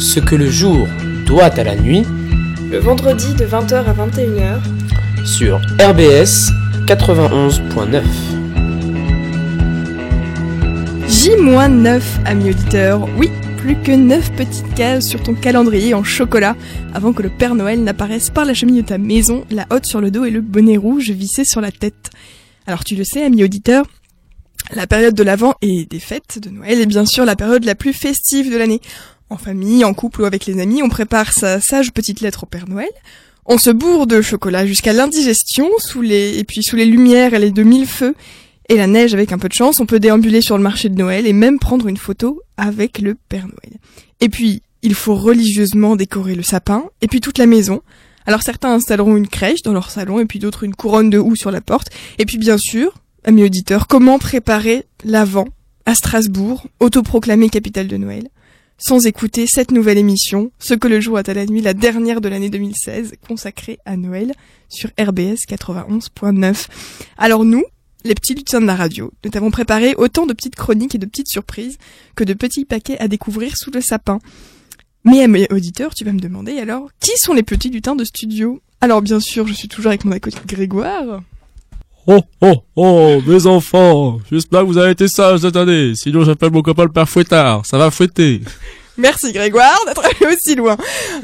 Ce que le jour doit à la nuit, le vendredi de 20h à 21h, sur RBS 91.9. J-9, amis auditeurs. Oui, plus que 9 petites cases sur ton calendrier en chocolat avant que le Père Noël n'apparaisse par la cheminée de ta maison, la hotte sur le dos et le bonnet rouge vissé sur la tête. Alors tu le sais, amis auditeurs, la période de l'Avent et des fêtes de Noël est bien sûr la période la plus festive de l'année. En famille, en couple ou avec les amis, on prépare sa sage petite lettre au Père Noël. On se bourre de chocolat jusqu'à l'indigestion, sous les, et puis sous les lumières et les deux mille feux, et la neige avec un peu de chance, on peut déambuler sur le marché de Noël et même prendre une photo avec le Père Noël. Et puis, il faut religieusement décorer le sapin, et puis toute la maison. Alors certains installeront une crèche dans leur salon, et puis d'autres une couronne de houx sur la porte. Et puis bien sûr, amis auditeurs, comment préparer l'avant à Strasbourg, autoproclamée capitale de Noël? Sans écouter cette nouvelle émission, Ce que le jour a à la nuit, la dernière de l'année 2016, consacrée à Noël, sur RBS 91.9. Alors nous, les petits lutins de la radio, nous t'avons préparé autant de petites chroniques et de petites surprises que de petits paquets à découvrir sous le sapin. Mais mes auditeurs, tu vas me demander alors, qui sont les petits lutins de studio? Alors bien sûr, je suis toujours avec mon acolyte Grégoire. Oh, oh, oh, mes enfants, j'espère que vous avez été sages cette année, sinon j'appelle mon copain le père Fouettard, ça va fouetter. Merci Grégoire d'être allé aussi loin.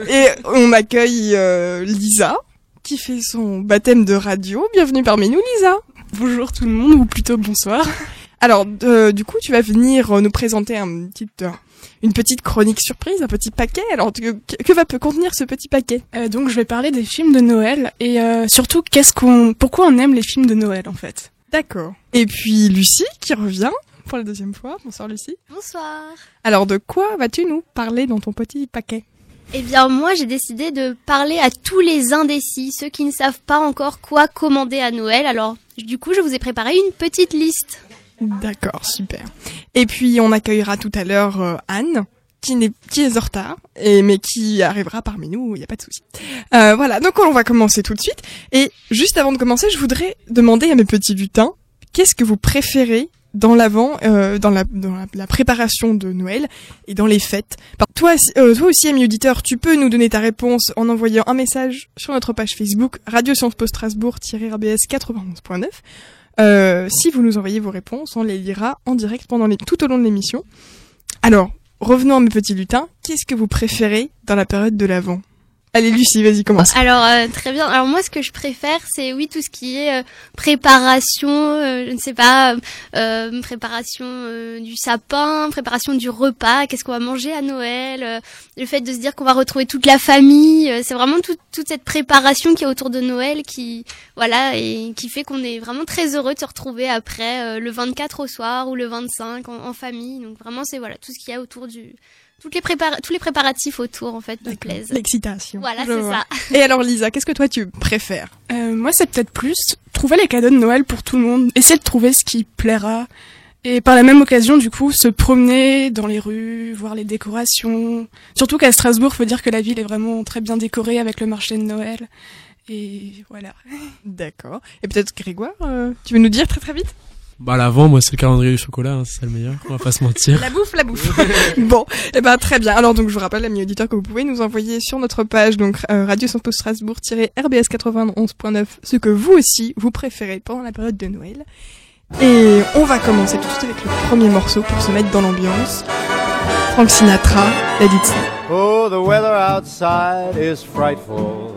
Et on accueille euh, Lisa, qui fait son baptême de radio. Bienvenue parmi nous Lisa. Bonjour tout le monde, ou plutôt bonsoir. Alors, euh, du coup, tu vas venir nous présenter un petit, euh, une petite chronique surprise, un petit paquet. Alors, que, que va peut contenir ce petit paquet? Euh, Donc, je vais parler des films de Noël et surtout, qu'est-ce qu'on, pourquoi on aime les films de Noël en fait? D'accord. Et puis Lucie qui revient pour la deuxième fois. Bonsoir Lucie. Bonsoir. Alors, de quoi vas-tu nous parler dans ton petit paquet? Eh bien, moi, j'ai décidé de parler à tous les indécis, ceux qui ne savent pas encore quoi commander à Noël. Alors, du coup, je vous ai préparé une petite liste. D'accord, super. Et puis, on accueillera tout à l'heure euh, Anne, qui, n'est, qui est en retard, et, mais qui arrivera parmi nous, il n'y a pas de souci. Euh, voilà, donc on va commencer tout de suite. Et juste avant de commencer, je voudrais demander à mes petits lutins, qu'est-ce que vous préférez dans l'avant, euh, dans, la, dans la, préparation de Noël et dans les fêtes? toi, euh, toi aussi, ami auditeur, tu peux nous donner ta réponse en envoyant un message sur notre page Facebook Radio Sciences Po Strasbourg-RBS 91.9. Euh, si vous nous envoyez vos réponses, on les lira en direct pendant les, tout au long de l'émission. Alors, revenons à mes petits lutins. Qu'est-ce que vous préférez dans la période de l'avant Allez Lucie, vas-y, commence. Alors euh, très bien. Alors moi ce que je préfère c'est oui tout ce qui est euh, préparation, euh, je ne sais pas, préparation du sapin, préparation du repas, qu'est-ce qu'on va manger à Noël, le fait de se dire qu'on va retrouver toute la famille, c'est vraiment toute cette préparation qui est autour de Noël qui voilà et qui fait qu'on est vraiment très heureux de se retrouver après le 24 au soir ou le 25 en, en famille. Donc vraiment c'est voilà tout ce qu'il y a autour du toutes les tous les préparatifs autour en fait me plaisent. L'excitation. Voilà, c'est ça. Et alors Lisa, qu'est-ce que toi tu préfères? Euh, Moi, c'est peut-être plus trouver les cadeaux de Noël pour tout le monde, essayer de trouver ce qui plaira. Et par la même occasion, du coup, se promener dans les rues, voir les décorations. Surtout qu'à Strasbourg, faut dire que la ville est vraiment très bien décorée avec le marché de Noël. Et voilà. D'accord. Et peut-être Grégoire, euh, tu veux nous dire très très vite? Bah l'avant, moi c'est le calendrier du chocolat, hein, c'est le meilleur, on va pas se mentir. la bouffe, la bouffe. bon, et eh ben très bien. Alors donc je vous rappelle, amis auditeurs, que vous pouvez nous envoyer sur notre page donc euh, Radio Santo Strasbourg-RBS 91.9 ce que vous aussi vous préférez pendant la période de Noël. Et on va commencer tout de suite avec le premier morceau pour se mettre dans l'ambiance. Frank Sinatra, It Oh, the weather outside is frightful,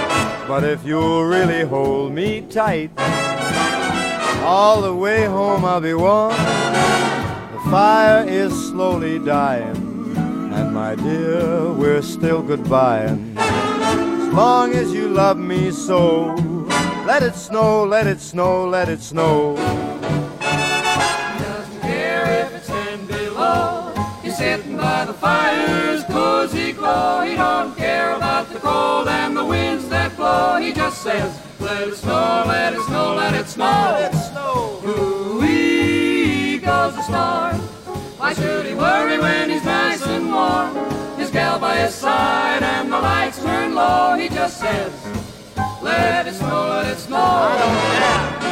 But if you'll really hold me tight, all the way home I'll be warm. The fire is slowly dying, and my dear, we're still goodbying. As long as you love me so, let it snow, let it snow, let it snow. Doesn't care if it's ten below. Sitting by the fire's cozy glow. Says, Let it snow, let it snow, let it snow. Let it snow. Ooh-wee goes the star. Why should he worry when he's nice and warm? His gal by his side and the lights turn low. He just says, Let it snow, let it snow. I don't care.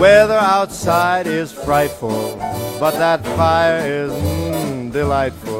Weather outside is frightful, but that fire is mm, delightful.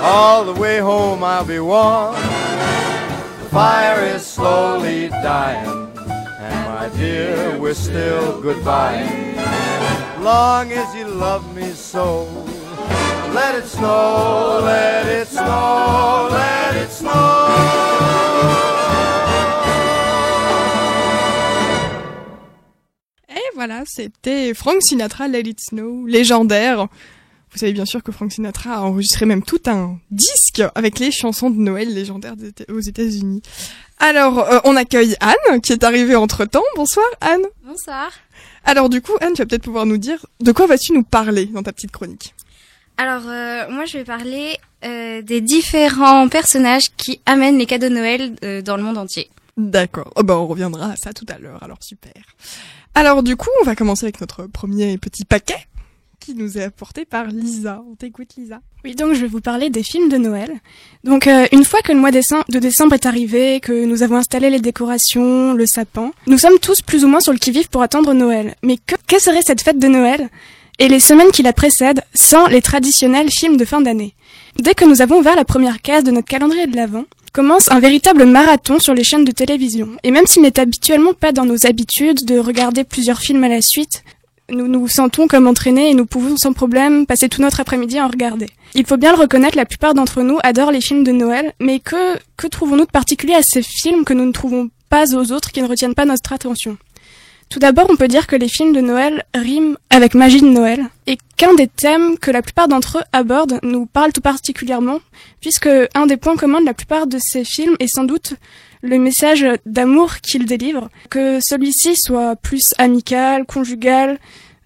all the way home I'll be warm. The fire is slowly dying, and my dear, we're still goodbye. Long as you love me so, let it snow, let it snow, let it snow. Et voilà, c'était Frank Sinatra, Let It Snow, légendaire. Vous savez bien sûr que Frank Sinatra a enregistré même tout un disque avec les chansons de Noël légendaires aux États-Unis. Alors, euh, on accueille Anne, qui est arrivée entre-temps. Bonsoir Anne. Bonsoir. Alors du coup, Anne, tu vas peut-être pouvoir nous dire de quoi vas-tu nous parler dans ta petite chronique? Alors, euh, moi, je vais parler euh, des différents personnages qui amènent les cadeaux de Noël euh, dans le monde entier. D'accord. Oh, bah, on reviendra à ça tout à l'heure, alors super. Alors du coup, on va commencer avec notre premier petit paquet nous est apporté par Lisa. On t'écoute Lisa. Oui, donc je vais vous parler des films de Noël. Donc euh, une fois que le mois de décembre est arrivé, que nous avons installé les décorations, le sapin, nous sommes tous plus ou moins sur le qui-vive pour attendre Noël. Mais que, que serait cette fête de Noël et les semaines qui la précèdent sans les traditionnels films de fin d'année? Dès que nous avons ouvert la première case de notre calendrier de l'Avent, commence un véritable marathon sur les chaînes de télévision. Et même s'il n'est habituellement pas dans nos habitudes de regarder plusieurs films à la suite, nous nous sentons comme entraînés et nous pouvons sans problème passer tout notre après-midi à en regarder. Il faut bien le reconnaître, la plupart d'entre nous adorent les films de Noël, mais que, que trouvons-nous de particulier à ces films que nous ne trouvons pas aux autres qui ne retiennent pas notre attention? Tout d'abord, on peut dire que les films de Noël riment avec magie de Noël, et qu'un des thèmes que la plupart d'entre eux abordent nous parle tout particulièrement, puisque un des points communs de la plupart de ces films est sans doute le message d'amour qu'ils délivrent, que celui-ci soit plus amical, conjugal,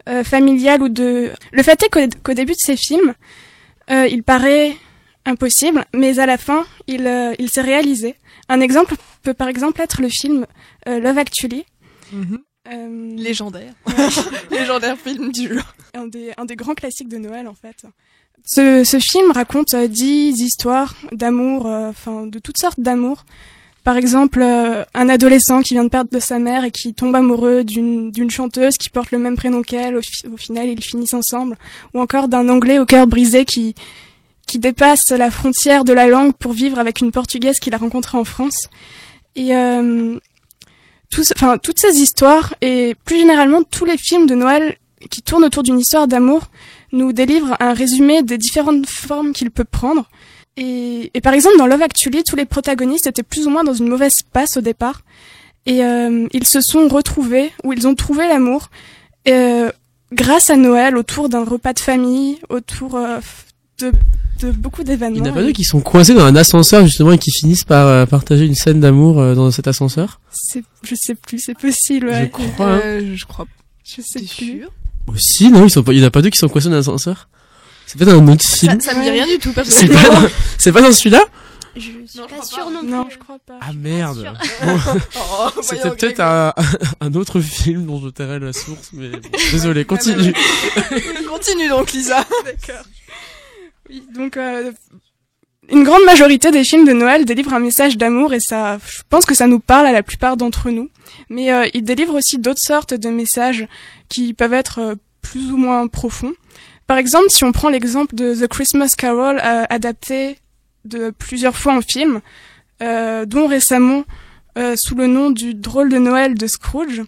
euh, familial ou de... Le fait est qu'au qu'au début de ces films, euh, il paraît impossible, mais à la fin, il, euh, il s'est réalisé. Un exemple peut par exemple être le film Love Actually. Euh, Légendaire. Légendaire film du genre. un des, un des grands classiques de Noël en fait. Ce, ce film raconte dix histoires d'amour, enfin de toutes sortes d'amour. Par exemple, euh, un adolescent qui vient de perdre sa mère et qui tombe amoureux d'une chanteuse qui porte le même prénom qu'elle. Au, fi- au final, ils finissent ensemble. Ou encore d'un Anglais au cœur brisé qui qui dépasse la frontière de la langue pour vivre avec une Portugaise qu'il a rencontrée en France. Et euh, toutes ces histoires et plus généralement tous les films de Noël qui tournent autour d'une histoire d'amour nous délivrent un résumé des différentes formes qu'il peut prendre. Et, et par exemple, dans Love Actually, tous les protagonistes étaient plus ou moins dans une mauvaise passe au départ. Et euh, ils se sont retrouvés, ou ils ont trouvé l'amour, euh, grâce à Noël, autour d'un repas de famille, autour euh, de, de beaucoup d'événements. Il n'y en a pas deux qui sont coincés dans un ascenseur justement et qui finissent par euh, partager une scène d'amour euh, dans cet ascenseur C'est- Je sais plus, c'est possible, ouais. Je crois. hein. Euh, je crois. Je sais plus. sûr? Aussi, non, ils sont pas, il n'y en a pas deux qui sont coincés dans un ascenseur? C'est pas dans un autre ça, film. ça me dit rien du tout, C'est pas, dans- c'est pas dans celui-là Je suis Non, je pas sûre pas. non plus. Non, je crois pas. Ah merde. Bon, Oh, C'était peut-être un, un autre film dont je tairai la source, mais bon, désolé, continue. Continue donc, Lisa. D'accord. Oui, donc euh, une grande majorité des films de Noël délivrent un message d'amour et ça, je pense que ça nous parle à la plupart d'entre nous. Mais euh, ils délivrent aussi d'autres sortes de messages qui peuvent être euh, plus ou moins profonds. Par exemple, si on prend l'exemple de The Christmas Carol euh, adapté de plusieurs fois en film, euh, dont récemment euh, sous le nom du drôle de Noël de Scrooge.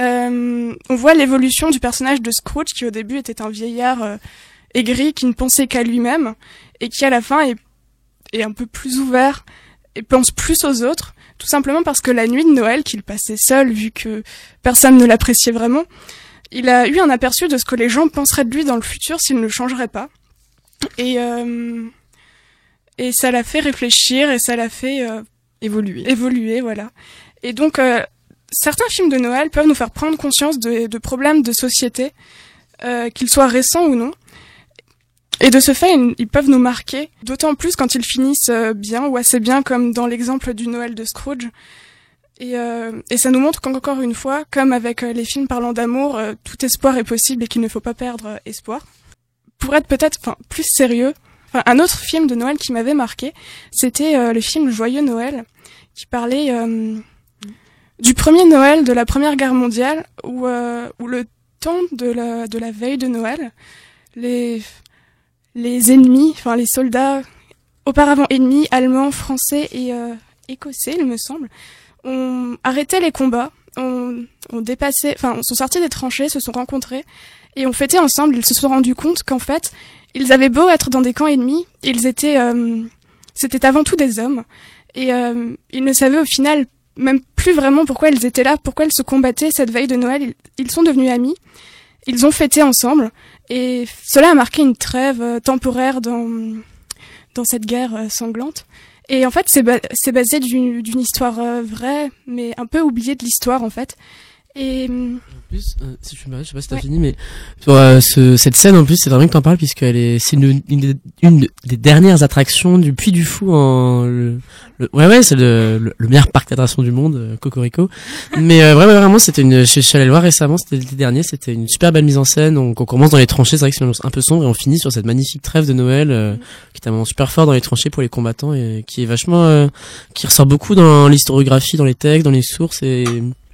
Euh, on voit l'évolution du personnage de Scrooge qui au début était un vieillard euh, aigri, qui ne pensait qu'à lui-même et qui à la fin est, est un peu plus ouvert et pense plus aux autres, tout simplement parce que la nuit de Noël qu'il passait seul vu que personne ne l'appréciait vraiment, il a eu un aperçu de ce que les gens penseraient de lui dans le futur s'il ne changerait pas. Et euh, et ça l'a fait réfléchir et ça l'a fait euh, évoluer. Évoluer, voilà. Et donc euh, certains films de Noël peuvent nous faire prendre conscience de, de problèmes de société, euh, qu'ils soient récents ou non. Et de ce fait, ils peuvent nous marquer, d'autant plus quand ils finissent bien ou assez bien, comme dans l'exemple du Noël de Scrooge. Et, euh, et ça nous montre qu'encore une fois, comme avec euh, les films parlant d'amour, euh, tout espoir est possible et qu'il ne faut pas perdre euh, espoir. Pour être peut-être plus sérieux, un autre film de Noël qui m'avait marqué, c'était le film Joyeux Noël, qui parlait du premier Noël de la Première Guerre mondiale, où, où le temps de la, de la veille de Noël, les, les ennemis, enfin les soldats auparavant ennemis, allemands, français et écossais, il me semble, ont arrêté les combats, ont, ont dépassé, enfin, sont sortis des tranchées, se sont rencontrés et ont fêté ensemble. Ils se sont rendus compte qu'en fait, ils avaient beau être dans des camps ennemis, ils étaient, euh, c'était avant tout des hommes et euh, ils ne savaient au final même plus vraiment pourquoi ils étaient là, pourquoi ils se combattaient cette veille de Noël. Ils, ils sont devenus amis, ils ont fêté ensemble et cela a marqué une trêve euh, temporaire dans dans cette guerre euh, sanglante. Et en fait, c'est ba c'est basé d'une d'une histoire euh, vraie, mais un peu oubliée de l'histoire en fait. Et hum, En plus, euh, si tu me je sais pas si t'as fini, mais sur euh, ce, cette scène en plus, c'est vraiment que t'en parles puisqu'elle est, c'est une, une, des- une des dernières attractions du Puy du Fou en, le, le- ouais ouais, c'est le, le, le meilleur parc d'attractions du monde, euh, Cocorico. mais euh, vraiment, vraiment, c'était une, je, suis allé le voir récemment, c'était l'été dernier, c'était une super belle mise en scène. Donc on commence dans les tranchées, c'est vrai que c'est un peu sombre et on finit sur cette magnifique trêve de Noël euh, qui est un moment super fort dans les tranchées pour les combattants et qui est vachement, euh, qui ressort beaucoup dans l'historiographie, dans les textes, dans les sources et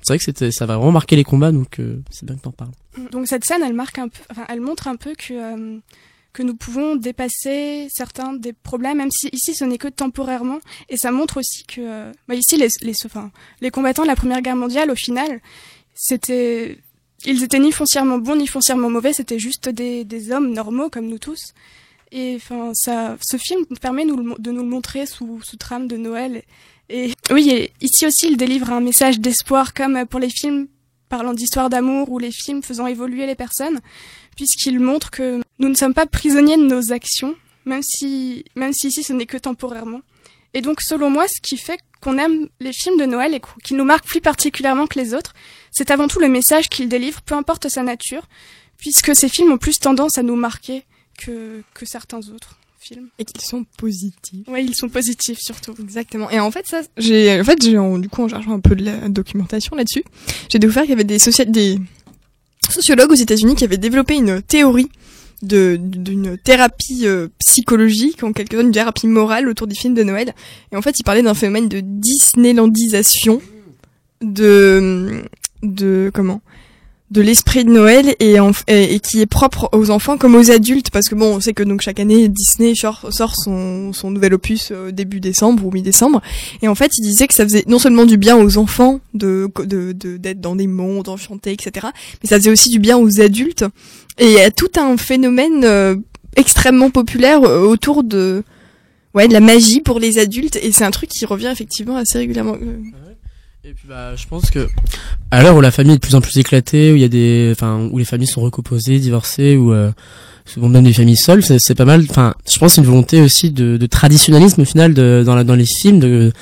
c'est vrai que ça va vraiment marquer les combats, donc euh, c'est bien que t'en parles. donc cette scène, elle marque un peu, elle montre un peu que euh, que nous pouvons dépasser certains des problèmes, même si ici ce n'est que temporairement. Et ça montre aussi que, euh, bah, ici les les combattants de la Première Guerre mondiale, au final, ils étaient ni foncièrement bons ni foncièrement mauvais, c'était juste des, hommes normaux comme nous tous. Et ça, ce film permet de nous le montrer sous, sous trame de Noël. Et oui, ici aussi, il délivre un message d'espoir comme pour les films parlant d'histoire d'amour ou les films faisant évoluer les personnes, puisqu'il montre que nous ne sommes pas prisonniers de nos actions, même si, même si ici ce n'est que temporairement. Et donc, selon moi, ce qui fait qu'on aime les films de Noël et qu'ils nous marquent plus particulièrement que les autres, c'est avant tout le message qu'ils délivrent, peu importe sa nature, puisque ces films ont plus tendance à nous marquer que, que certains autres Et qu'ils sont positifs. Oui, ils sont positifs surtout. Exactement. Et en fait, ça, j'ai, en fait, j'ai, du coup, en cherchant un peu de la documentation là-dessus, j'ai découvert qu'il y avait des sociologues aux États-Unis qui avaient développé une théorie de, d'une thérapie euh, psychologique, en quelque sorte une thérapie morale autour des films de Noël. Et en fait, ils parlaient d'un phénomène de Disneylandisation de, de, comment? De l'esprit de Noël et, qui est propre aux enfants comme aux adultes parce que bon on sait que donc chaque année Disney sort, son, nouvel opus euh, début décembre ou mi-décembre. Et en fait il disait que ça faisait non seulement du bien aux enfants de- d'être dans des mondes enchantés etc mais ça faisait aussi du bien aux adultes. Et il y a tout un phénomène euh, extrêmement populaire euh, autour de ouais de la magie pour les adultes. Et c'est un truc qui revient effectivement assez régulièrement. Euh, Et puis bah, je pense que à l'heure où la famille est de plus en plus éclatée, où il y a des, enfin, où les familles sont recomposées, divorcées, ou euh, souvent même des familles seules, c'est, c'est pas mal. Enfin, je pense que c'est une volonté aussi de, de traditionnalisme au final de, dans, la, dans les films, de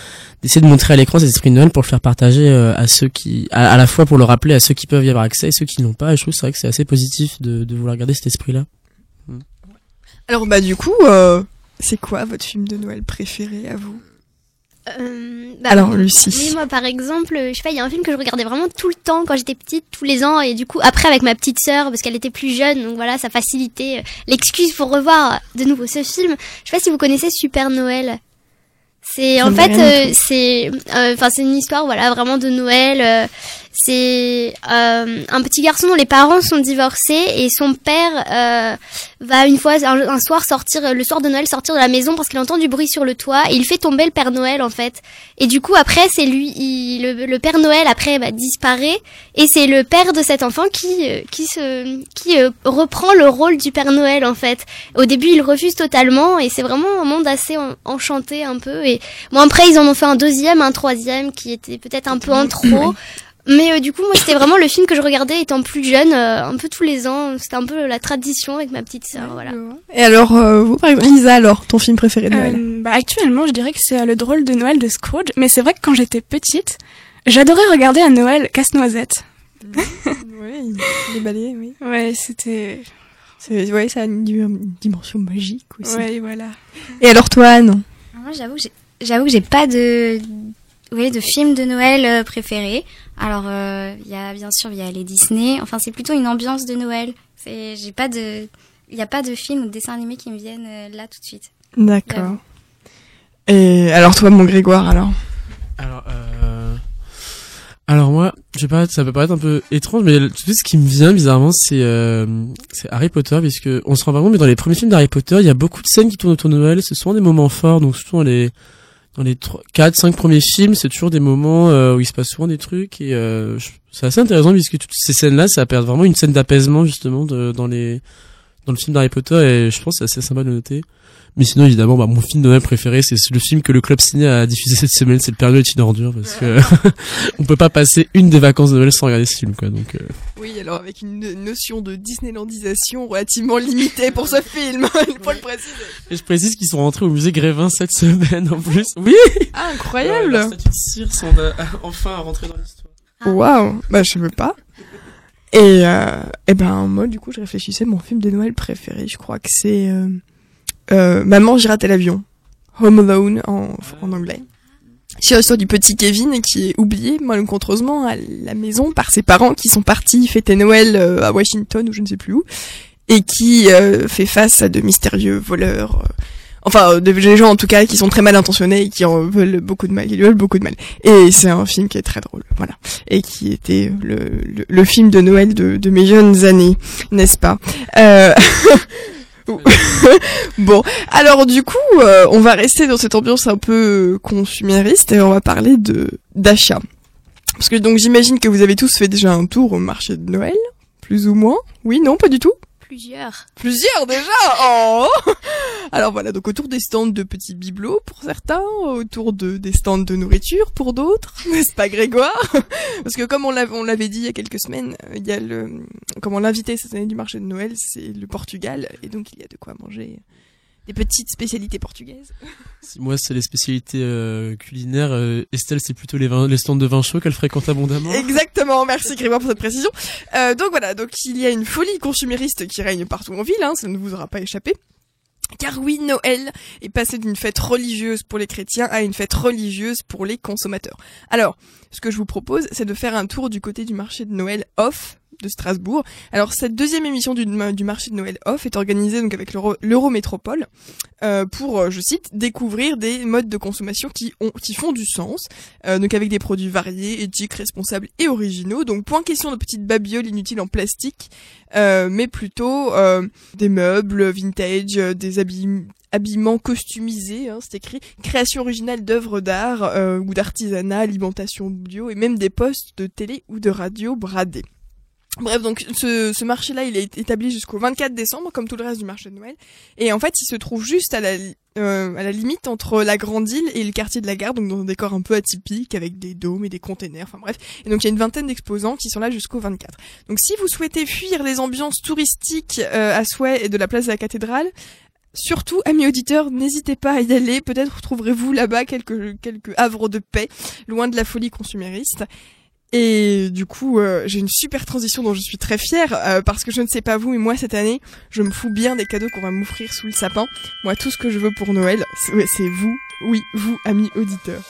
d'essayer de montrer à l'écran cet esprit de Noël pour le faire partager euh, à ceux qui, à, à la fois pour le rappeler à ceux qui peuvent y avoir accès et ceux qui n'ont pas. Et je trouve que c'est vrai que c'est assez positif de, de vouloir garder cet esprit-là. alors bah du coup euh, c'est quoi votre film de Noël préféré à vous? Euh, bah, Alors, Lucie. Oui, moi, par exemple, je sais pas, il y a un film que je regardais vraiment tout le temps quand j'étais petite, tous les ans, et du coup, après avec ma petite sœur, parce qu'elle était plus jeune, donc voilà, ça facilitait euh, l'excuse pour revoir de nouveau ce film. Je sais pas si vous connaissez Super Noël. C'est en fait, euh, c'est, euh, enfin, c'est une histoire, voilà, vraiment de Noël. C'est euh, un petit garçon dont les parents sont divorcés et son père euh, va une fois un, soir sortir le soir de Noël sortir de la maison parce qu'il entend du bruit sur le toit et il fait tomber le Père Noël en fait. Et du coup après c'est lui il, le, Père Noël après bah, disparaît et c'est le père de cet enfant qui euh, qui se qui euh, reprend le rôle du Père Noël en fait. Au début il refuse totalement et c'est vraiment un monde assez en- enchanté un peu et bon après ils en ont fait un deuxième, un troisième qui était peut-être un peu en trop. Mais euh, du coup, moi, c'était vraiment le film que je regardais étant plus jeune, euh, un peu tous les ans. C'était un peu la tradition avec ma petite sœur, voilà. Et alors, euh, vous, par exemple, Lisa, alors, ton film préféré de Noël Euh, bah, actuellement, je dirais que c'est euh, le drôle de Noël de Scrooge. Mais c'est vrai que quand j'étais petite, j'adorais regarder à Noël Casse-Noisette. Oui, les balayés, oui. Ouais, c'était. C'est, ouais, ça a une, di- une dimension magique aussi. Ouais, voilà. Et alors, toi, Anne? Moi, j'avoue que j'ai- j'avoue que j'ai pas de, oui, de film de Noël euh, préféré. Alors, euh, il y a bien sûr, il y a les Disney. Enfin, c'est plutôt une ambiance de Noël. C'est, j'ai pas de, il y a pas de film ou de dessin animé qui me viennent euh, là tout de suite. D'accord. Et alors, toi, mon Grégoire, alors? Alors, euh... Alors moi, je sais pas, ça peut paraître un peu étrange, mais tout ce qui me vient bizarrement, c'est euh, c'est Harry Potter, puisque on se rend pas compte, mais dans les premiers films d'Harry Potter, il y a beaucoup de scènes qui tournent autour de Noël. C'est souvent des moments forts, donc surtout dans les dans les trois, quatre, cinq premiers films, c'est toujours des moments euh, où il se passe souvent des trucs et euh, c'est assez intéressant puisque toutes ces scènes-là, ça perd vraiment une scène d'apaisement justement de, dans les dans le film d'Harry Potter et je pense que c'est assez sympa de le noter. Mais sinon, évidemment, bah, mon film de Noël préféré, c'est le film que le Club Ciné a diffusé cette semaine, c'est Le Père Noël est une ordure, parce que on peut pas passer une des vacances de Noël sans regarder ce film, quoi. Donc, euh, Oui, alors avec une notion de Disneylandisation relativement limitée pour ce film, il faut le préciser. Et je précise qu'ils sont rentrés au musée Grévin cette semaine, en plus. Oui! Ah, incroyable La statue de cire sont euh, enfin rentrés dans l'histoire. Waouh, bah je veux pas. Et, euh, et ben moi du coup je réfléchissais mon film de Noël préféré, je crois que c'est euh, euh, Maman j'ai raté l'avion, Home Alone en, en anglais. C'est l'histoire du petit Kevin qui est oublié malencontreusement à la maison par ses parents qui sont partis fêter Noël euh, à Washington ou je ne sais plus où et qui euh, fait face à de mystérieux voleurs. Enfin, euh, des gens en tout cas qui sont très mal intentionnés et qui en veulent beaucoup de mal, qui lui veulent beaucoup de mal. Et c'est un film qui est très drôle, voilà et qui était le, le, le film de Noël de, de mes jeunes années, n'est-ce pas? Euh... Bon, alors du coup, euh, on va rester dans cette ambiance un peu consumériste et on va parler de d'achat. Parce que donc j'imagine que vous avez tous fait déjà un tour au marché de Noël, plus ou moins. Oui, non, pas du tout? Plusieurs. Plusieurs déjà Oh Alors voilà, donc autour des stands de petits bibelots pour certains, autour de des stands de nourriture pour d'autres, n'est-ce pas Grégoire? Parce que comme on l'avait dit il y a quelques semaines, euh, il y a le comment l'invité cette année du marché de Noël, c'est le Portugal et donc il y a de quoi manger des petites spécialités portugaises. Si moi, c'est les spécialités euh, culinaires, euh, Estelle, c'est plutôt les, vins, les stands de vin chaud qu'elle fréquente abondamment. Exactement, merci Grégoire pour cette précision. Euh, donc voilà, donc il y a une folie consumériste qui règne partout en ville, hein, ça ne vous aura pas échappé. Car oui, Noël est passé d'une fête religieuse pour les chrétiens à une fête religieuse pour les consommateurs. Alors, ce que je vous propose, c'est de faire un tour du côté du marché de Noël off de Strasbourg. Alors cette deuxième émission du, marché de Noël off est organisée donc avec l'Euro- l'Eurométropole euh, pour, euh, je cite, découvrir des modes de consommation qui ont qui font du sens, euh, donc avec des produits variés, éthiques, responsables et originaux. Donc point question de petites babioles inutiles en plastique, euh, mais plutôt euh, des meubles vintage, euh, des habits habillements customisés, hein, c'est écrit, création originale d'œuvres d'art euh, ou d'artisanat, alimentation bio et même des postes de télé ou de radio bradés. Bref, donc ce, marché-là, il est établi jusqu'au 24 décembre, comme tout le reste du marché de Noël. Et en fait, il se trouve juste à la, euh, à la limite entre la Grande Île et le quartier de la Gare, donc dans un décor un peu atypique, avec des dômes et des containers, enfin bref. Et donc il y a une vingtaine d'exposants qui sont là jusqu'au 24. Donc si vous souhaitez fuir les ambiances touristiques euh, à souhait et de la place de la cathédrale, Surtout, amis auditeurs, n'hésitez pas à y aller. Peut-être trouverez-vous là-bas quelques, quelques havres de paix, loin de la folie consumériste. Et du coup, euh, j'ai une super transition dont je suis très fière, euh, parce que je ne sais pas vous, mais moi cette année, je me fous bien des cadeaux qu'on va m'offrir sous le sapin. Moi, tout ce que je veux pour Noël, c'est vous, oui, vous, amis auditeurs.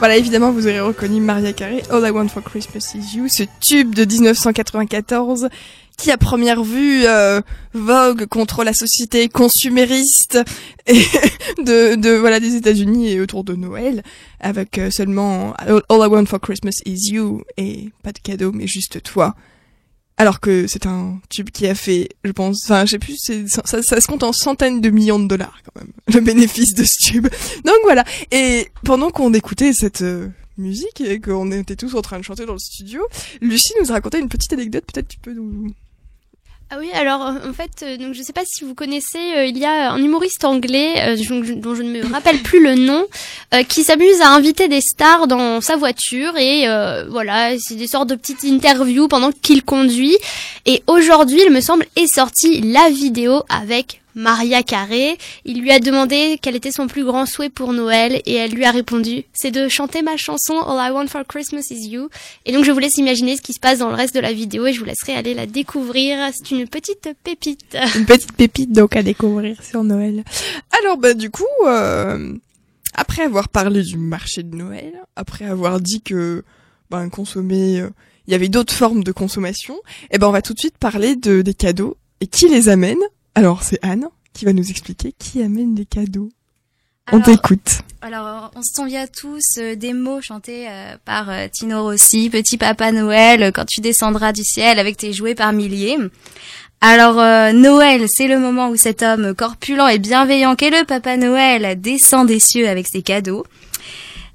Voilà, évidemment, vous aurez reconnu Maria Carey, All I Want for Christmas Is You, ce tube de 1994 qui à première vue euh, vogue contre la société consumériste et de, de voilà des États-Unis et autour de Noël, avec euh, seulement All I Want for Christmas Is You et pas de cadeau mais juste toi. Alors que c'est un tube qui a fait, je pense, enfin, je sais plus, ça, ça, se compte en centaines de millions de dollars quand même, le bénéfice de ce tube. Donc voilà. Et pendant qu'on écoutait cette euh, musique et qu'on était tous en train de chanter dans le studio, Lucie nous a raconté une petite anecdote. Peut-être tu peux nous. Ah oui, alors euh, en fait, euh, donc je sais pas si vous connaissez, euh, il y a un humoriste anglais euh, dont je- ne me rappelle plus le nom, qui s'amuse à inviter des stars dans sa voiture et voilà, c'est des sortes de petites interviews pendant qu'il conduit. Et aujourd'hui, il me semble, est sorti la vidéo avec Maria Carey. Il lui a demandé quel était son plus grand souhait pour Noël et elle lui a répondu, c'est de chanter ma chanson All I Want for Christmas Is You. Et donc je vous laisse imaginer ce qui se passe dans le reste de la vidéo et je vous laisserai aller la découvrir. C'est une petite pépite. Une petite pépite donc à découvrir sur Noël. Alors bah du coup, euh, après avoir parlé du marché de Noël, après avoir dit que ben consommer, euh, il y avait d'autres formes de consommation, et ben on va tout de suite parler de des cadeaux et qui les amène. Alors c'est Anne qui va nous expliquer qui amène les cadeaux. On t'écoute. Alors, on se souvient tous euh, des mots chantés euh, par euh, Tino Rossi, Petit Papa Noël, quand tu descendras du ciel avec tes jouets par milliers. Alors, Noël, c'est le moment où cet homme corpulent et bienveillant qu'est le Papa Noël descend des cieux avec ses cadeaux.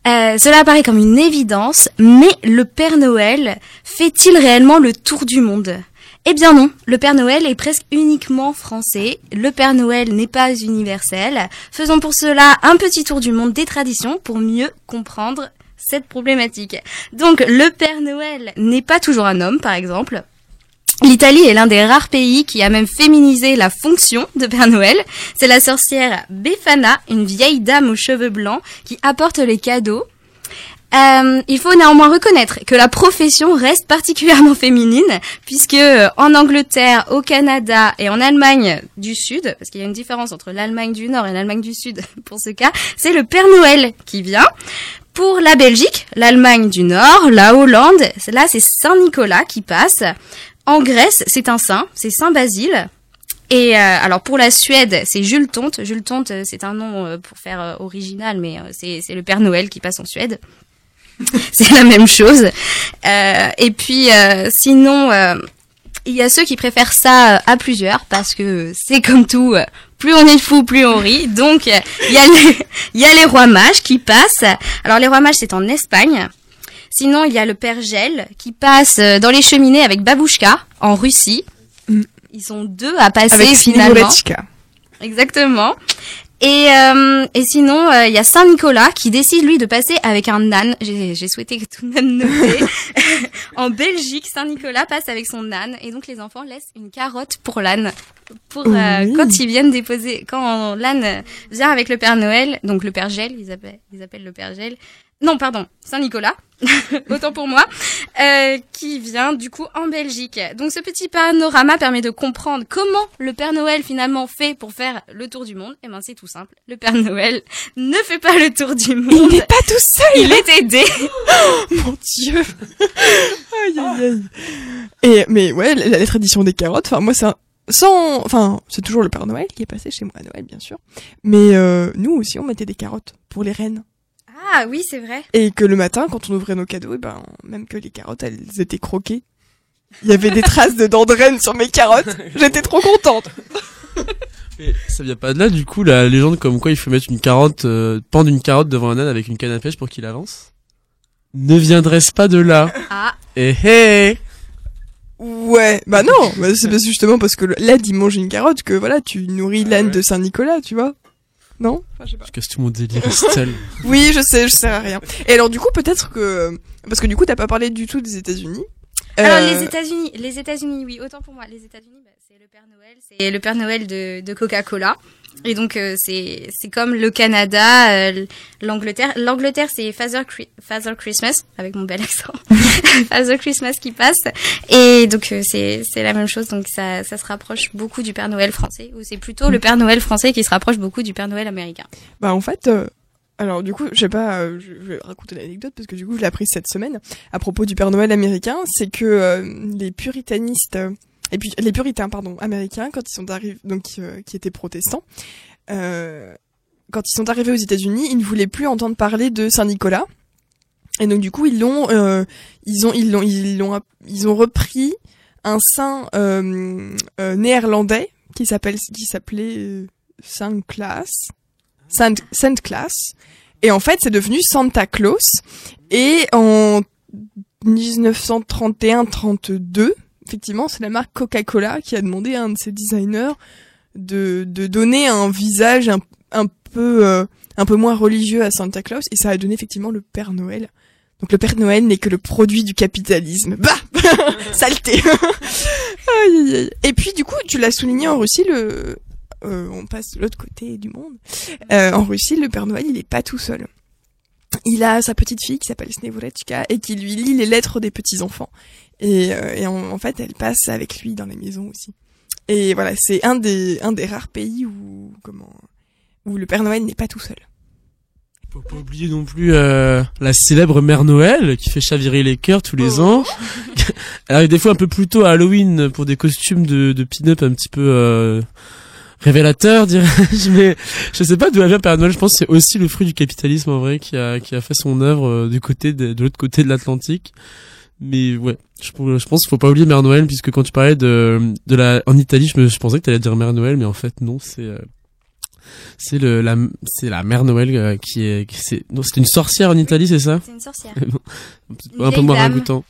Euh, cela paraît comme une évidence, mais le Père Noël fait-il réellement le tour du monde? Eh bien non, le Père Noël est presque uniquement français. Le Père Noël n'est pas universel. Faisons pour cela un petit tour du monde des traditions pour mieux comprendre cette problématique. Donc le Père Noël n'est pas toujours un homme, par exemple. L'Italie est l'un des rares pays qui a même féminisé la fonction de Père Noël. C'est la sorcière Befana, une vieille dame aux cheveux blancs, qui apporte les cadeaux. Euh, il faut néanmoins reconnaître que la profession reste particulièrement féminine, puisque euh, en Angleterre, au Canada et en Allemagne du Sud, parce qu'il y a une différence entre l'Allemagne du Nord et l'Allemagne du Sud pour ce cas, c'est le Père Noël qui vient. Pour la Belgique, l'Allemagne du Nord, la Hollande, là c'est Saint Nicolas qui passe. En Grèce, c'est un saint, c'est Saint Basile. Et euh, alors pour la Suède, c'est Jules Tonte. Jules Tonte, euh, c'est un nom euh, pour faire original, mais c'est le Père Noël qui passe en Suède. c'est la même chose. Euh, et puis euh, sinon, euh, il y a ceux qui préfèrent ça à plusieurs parce que c'est comme tout. Plus on est fou, plus on rit. Donc il y a les y a les rois mages qui passent. Alors les rois mages c'est en Espagne. Sinon il y a le Père Gel qui passe dans les cheminées avec Babouchka en Russie. Mm. Ils sont deux à passer Avec finalement. Exactement. Et, euh, et sinon, euh, il y a Saint Nicolas qui décide lui de passer avec un âne. J'ai souhaité tout de même noter. en Belgique, Saint Nicolas passe avec son âne et donc les enfants laissent une carotte pour l'âne. Pour euh, quand ils viennent déposer, quand l'âne vient avec le Père Noël, donc le Père Gel, ils appellent, ils appellent le Père Gel. Non, pardon, Saint Nicolas, autant pour moi, euh, qui vient du coup en Belgique. Donc ce petit panorama permet de comprendre comment le Père Noël finalement fait pour faire le tour du monde. Et ben c'est tout simple, le Père Noël ne fait pas le tour du Il monde. n'est pas tout seul. Il est aidé. Mon Dieu. aïe aïe aïe. Et mais ouais, la, la tradition des carottes. Enfin moi c'est un- sans, enfin c'est toujours le Père Noël qui est passé chez moi à Noël bien sûr. Mais euh, nous aussi on mettait des carottes pour les reines. Ah oui, c'est vrai. Et que le matin quand on ouvrait nos cadeaux, et ben même que les carottes elles étaient croquées. Il y avait des traces de dents de reine sur mes carottes. J'étais trop contente. Mais ça vient pas de là, du coup, la légende comme quoi il faut mettre une carotte, euh, pendre une carotte devant un âne avec une canne à pêche pour qu'il avance Ne viendrait-ce pas de là Ah, Eh eh Ouais, bah non, bah c'est parce- justement parce que l'âne il mange une carotte que voilà tu nourris l'âne de Saint Nicolas, tu vois. Non Enfin, je sais pas. Je casse tout mon délire, Estelle. Oui, je sais, je sers à rien. Et alors du coup, peut-être que parce que du coup, t'as pas parlé du tout des États-Unis. Alors Euh, les États-Unis, les États-Unis, oui, autant pour moi. Les États-Unis, bah, c'est le Père Noël, c'est le Père Noël de, de Coca-Cola. Et donc euh, c'est c'est comme le Canada, euh, l'Angleterre. L'Angleterre c'est Father, Chri- Father Christmas avec mon bel accent. Father Christmas qui passe. Et donc euh, c'est c'est la même chose. Donc ça ça se rapproche beaucoup du Père Noël français ou c'est plutôt le Père Noël français qui se rapproche beaucoup du Père Noël américain. Bah en fait, euh, Alors du coup, je sais pas, euh, je vais raconter l'anecdote parce que du coup, je l'ai appris cette semaine à propos du Père Noël américain, c'est que euh, les puritanistes et puis les puritains pardon américains quand ils sont arrivés donc euh, qui étaient protestants euh, quand ils sont arrivés aux États-Unis, ils ne voulaient plus entendre parler de Saint Nicolas. Et donc du coup, ils l'ont euh, ils ont ils l'ont ils l'ont ils ont repris un saint euh, euh, néerlandais qui s'appelle qui s'appelait Saint Claus Saint Saint Claus et en fait c'est devenu Santa Claus. Et en 1931-32 effectivement c'est la marque Coca-Cola qui a demandé à un de ses designers de, de donner un visage un, un peu euh, un peu moins religieux à Santa Claus et ça a donné effectivement le Père Noël donc le Père Noël n'est que le produit du capitalisme. Bah Saleté. Et puis du coup, tu l'as souligné en Russie, le... euh, on passe de l'autre côté du monde. Euh, en Russie, le Père Noël, il est pas tout seul. Il a sa petite fille qui s'appelle Snevorechka et qui lui lit les lettres des petits-enfants. Et, euh, et en, en fait, elle passe avec lui dans les maisons aussi. Et voilà, c'est un des, un des rares pays où, comment, où le Père Noël n'est pas tout seul. Faut pas oublier non plus euh, la célèbre Mère Noël qui fait chavirer les cœurs tous les ans. Elle arrive des fois un peu plus tôt à Halloween pour des costumes de, de pin-up un petit peu euh, révélateurs, dirais-je. Mais je sais pas d'où elle vient Père Noël. Je pense que c'est aussi le fruit du capitalisme en vrai qui a qui a fait son œuvre euh, du côté de, de l'autre côté de l'Atlantique. Mais ouais, je, pense qu'il faut pas oublier Mère Noël puisque quand tu parlais de de la en Italie, je me je pensais que t'allais dire Mère Noël, mais en fait non, c'est euh, c'est le la c'est la Mère Noël euh, qui est qui- c'est non c'est une sorcière en Italie c'est ça? C'est une sorcière. un peu moins ragoûtant.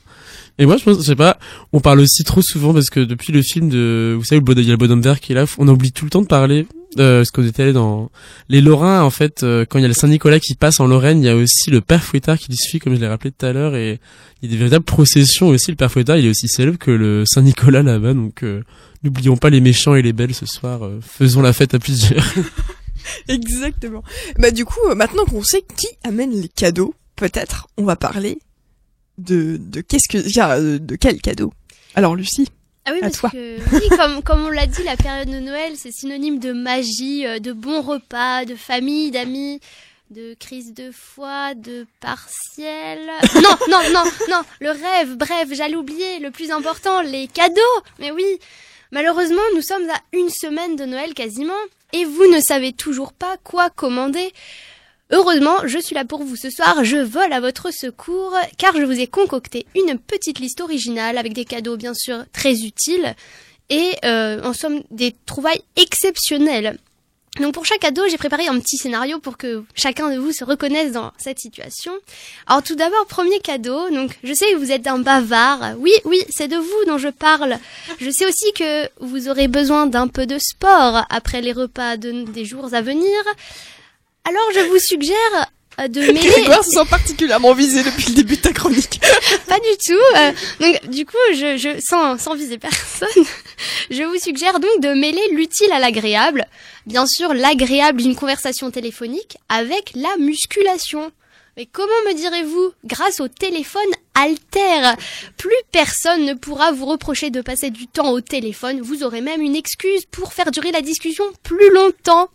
Et moi je pense je sais pas on parle aussi trop souvent parce que depuis le film de vous savez le bonhomme- il y a le bonhomme vert qui est là on oublie tout le temps de parler euh, parce qu'on était allé dans les Lorrains en fait euh, quand il y a le Saint Nicolas qui passe en Lorraine il y a aussi le Père Fouettard qui lui suit comme je l'ai rappelé tout à l'heure et il y a des véritables processions aussi le Père Fouettard il est aussi célèbre que le Saint Nicolas là-bas donc euh, n'oublions pas les méchants et les belles ce soir euh, faisons la fête à plusieurs Exactement. Bah du coup, euh, maintenant qu'on sait qui amène les cadeaux, peut-être on va parler de de qu'est-ce que euh, de quel cadeau? Alors Lucie. Ah oui, À parce toi. que oui, comme comme on l'a dit, la période de Noël, c'est synonyme de magie, euh, de bons repas, de famille, d'amis, de crise de foi, de partiel. Non, non, non, non, le rêve. Bref, j'allais oublier le plus important, les cadeaux. Mais oui, malheureusement, nous sommes à une semaine de Noël quasiment, et vous ne savez toujours pas quoi commander. Heureusement, je suis là pour vous ce soir, je vole à votre secours, car je vous ai concocté une petite liste originale avec des cadeaux bien sûr très utiles et euh, en somme des trouvailles exceptionnelles. Donc pour chaque cadeau, j'ai préparé un petit scénario pour que chacun de vous se reconnaisse dans cette situation. Alors tout d'abord, premier cadeau. Donc je sais que vous êtes un bavard. Oui, oui, c'est de vous dont je parle. Je sais aussi que vous aurez besoin d'un peu de sport après les repas de- des jours à venir. Alors je vous suggère euh, de mêler... Grégoire se sent particulièrement visé depuis le début de ta chronique. Pas du tout. euh, donc du coup, je, je sans, sans viser personne, je vous suggère donc de mêler l'utile à l'agréable. Bien sûr, l'agréable d'une conversation téléphonique avec la musculation. Mais comment me direz-vous Grâce au téléphone Alter, plus personne ne pourra vous reprocher de passer du temps au téléphone. Vous aurez même une excuse pour faire durer la discussion plus longtemps.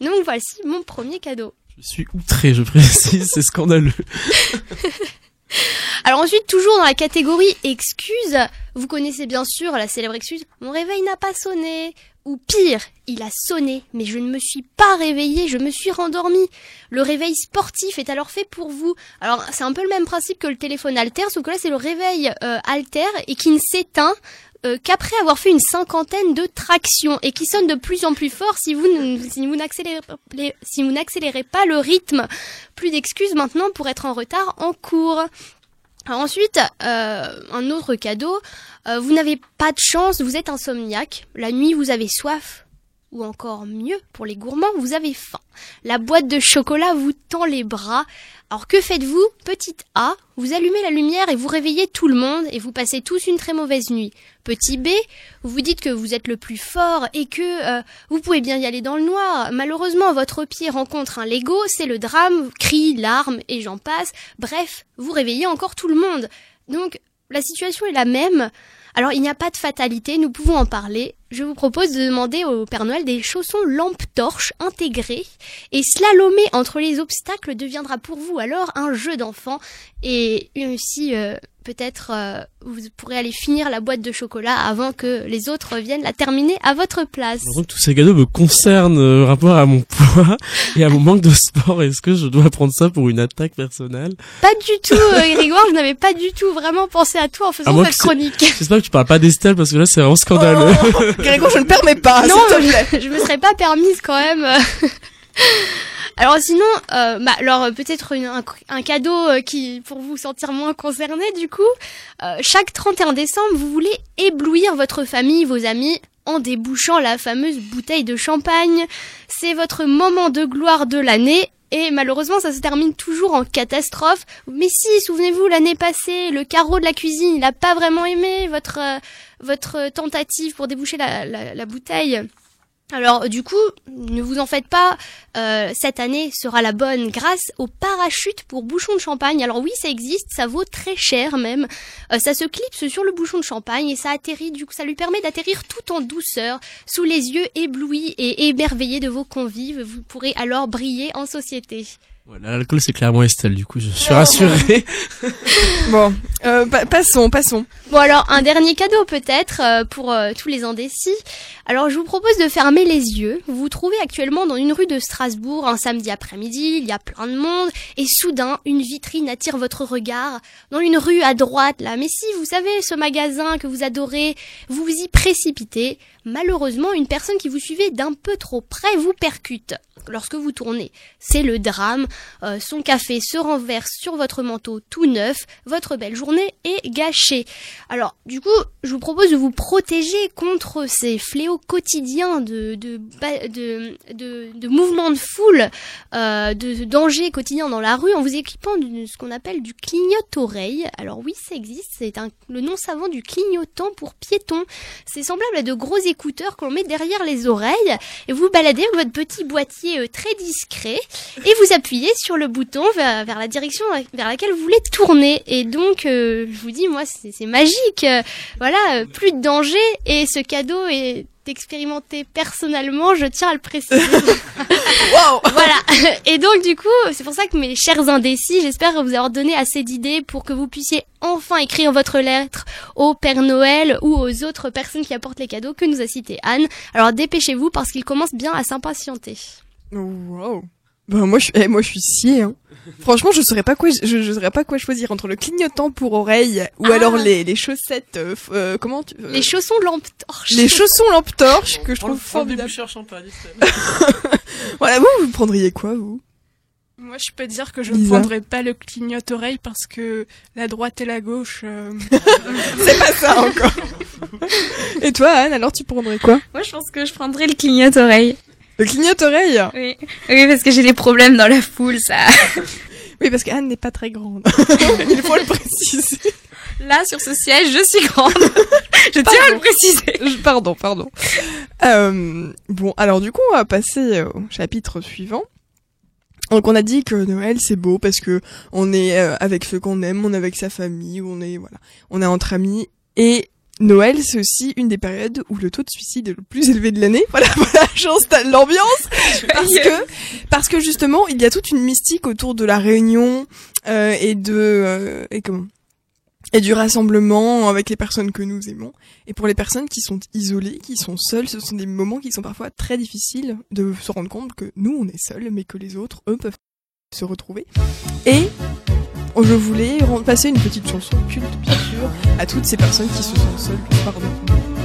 Donc voici mon premier cadeau. je suis outré je précise c'est scandaleux Alors ensuite, toujours dans la catégorie excuses, vous connaissez bien sûr la célèbre excuse « Mon réveil n'a pas sonné » ou pire, il a sonné, mais je ne me suis pas réveillée, je me suis rendormie. Le réveil sportif est alors fait pour vous. Alors c'est un peu le même principe que le téléphone alter, sauf que là c'est le réveil euh, alter et qui ne s'éteint euh, qu'après avoir fait une cinquantaine de tractions et qui sonne de plus en plus fort si vous n'accélérez pas le rythme. Plus d'excuses maintenant pour être en retard en cours. Ensuite, euh, un autre cadeau, euh, vous n'avez pas de chance, vous êtes insomniaque, la nuit vous avez soif, ou encore mieux, pour les gourmands, vous avez faim. La boîte de chocolat vous tend les bras. Alors que faites-vous? Petite A, vous allumez la lumière et vous réveillez tout le monde et vous passez tous une très mauvaise nuit. Petit B, vous dites que vous êtes le plus fort et que euh, vous pouvez bien y aller dans le noir. Malheureusement, votre pied rencontre un Lego, c'est le drame, cris, larmes et j'en passe. Bref, vous réveillez encore tout le monde. Donc, la situation est la même. Alors, il n'y a pas de fatalité, nous pouvons en parler. Je vous propose de demander au Père Noël des chaussons lampe torche intégrés et slalomer entre les obstacles deviendra pour vous alors un jeu d'enfant et aussi euh, peut-être euh, vous pourrez aller finir la boîte de chocolat avant que les autres viennent la terminer à votre place. Que tous ces cadeaux me concernent euh, rapport à mon poids et à mon manque de sport. Est-ce que je dois prendre ça pour une attaque personnelle? Pas du tout, euh, Grégoire, je n'avais pas du tout vraiment pensé à toi en faisant cette chronique. J'espère que tu parles pas d'Estelle parce que là c'est vraiment scandaleux. Oh, Grégoire, je ne permets pas, non, s'il te plaît. je, je me serais pas permise quand même. Alors sinon, euh, bah, alors euh, peut-être un, un cadeau euh, qui pour vous sentir moins concerné du coup. Euh, chaque 31 décembre, vous voulez éblouir votre famille, vos amis en débouchant la fameuse bouteille de champagne. C'est votre moment de gloire de l'année. Et malheureusement, ça se termine toujours en catastrophe. Mais si, souvenez-vous, l'année passée, le carreau de la cuisine, il a pas vraiment aimé votre euh, votre tentative pour déboucher la, la bouteille. Alors du coup, ne vous en faites pas, euh, cette année sera la bonne grâce au parachute pour bouchon de champagne. Alors oui, ça existe, ça vaut très cher même. Euh, ça se clipse sur le bouchon de champagne et ça atterrit, du coup ça lui permet d'atterrir tout en douceur, sous les yeux éblouis et émerveillés de vos convives. Vous pourrez alors briller en société. Voilà, l'alcool c'est clairement Estelle, du coup je suis rassuré. Bon, euh, pa- passons, passons. Bon alors un dernier cadeau peut-être euh, pour euh, tous les indécis. Alors je vous propose de fermer les yeux. Vous vous trouvez actuellement dans une rue de Strasbourg un samedi après-midi, il y a plein de monde et soudain une vitrine attire votre regard dans une rue à droite là. Mais si vous savez ce magasin que vous adorez, vous vous y précipitez. Malheureusement, une personne qui vous suivait d'un peu trop près vous percute. Lorsque vous tournez, c'est le drame. Euh, son café se renverse sur votre manteau tout neuf. Votre belle journée est gâchée. Alors, du coup, je vous propose de vous protéger contre ces fléaux quotidiens de de de, mouvements de foule, euh, de, dangers quotidiens dans la rue, en vous équipant de ce qu'on appelle du clignote-oreille. Alors oui, ça existe. C'est le nom savant du clignotant pour piéton. C'est semblable à de gros écouteurs qu'on met derrière les oreilles et vous baladez avec votre petit boîtier euh, très discret et vous appuyez sur le bouton vers, vers la direction vers laquelle vous voulez tourner. Et donc, euh, je vous dis, moi, c'est magique. Euh, voilà, plus de danger et ce cadeau est expérimenté personnellement, je tiens à le préciser. Voilà. Et donc, du coup, c'est pour ça que mes chers indécis, j'espère vous avoir donné assez d'idées pour que vous puissiez enfin écrire votre lettre au Père Noël ou aux autres personnes qui apportent les cadeaux que nous a cité Anne. Alors, dépêchez-vous parce qu'il commence bien à s'impatienter. Wow. Bah moi je suis, eh, moi je suis sciée. Hein. Franchement, je saurais pas quoi, je, je saurais pas quoi choisir entre le clignotant pour oreille ou Ah. alors les, les chaussettes. euh, euh, comment tu euh, Les chaussons lampe torche. les chaussons lampe torche que je trouve formidable. Voilà, vous vous prendriez quoi vous? Moi, je peux dire que je ne Lisa. prendrai pas le clignote-oreille parce que la droite et la gauche. euh, C'est pas ça encore. Et toi Anne, alors tu prendrais quoi? Moi, je pense que je prendrais le clignote-oreille. Le clignote-oreille Oui. Oui, parce que j'ai des problèmes dans la foule, ça. Oui, parce qu'Anne n'est pas très grande. Il faut le préciser. Là, sur ce siège, je suis grande. je tiens à le préciser. Pardon, pardon. Euh, bon, alors du coup, on va passer au chapitre suivant. Donc on a dit que Noël c'est beau parce que on est euh, avec ceux qu'on aime, on est avec sa famille, on est voilà, on est entre amis et Noël c'est aussi une des périodes où le taux de suicide est le plus élevé de l'année. Voilà, voilà, j'installe l'ambiance parce que parce que justement il y a toute une mystique autour de la réunion euh, et de euh, et comment et du rassemblement avec les personnes que nous aimons. Et pour les personnes qui sont isolées, qui sont seules, ce sont des moments qui sont parfois très difficiles de se rendre compte que nous, on est seuls, mais que les autres, eux, peuvent se retrouver. Et je voulais passer une petite chanson culte, bien sûr, à toutes ces personnes qui se sentent seules. Pardon.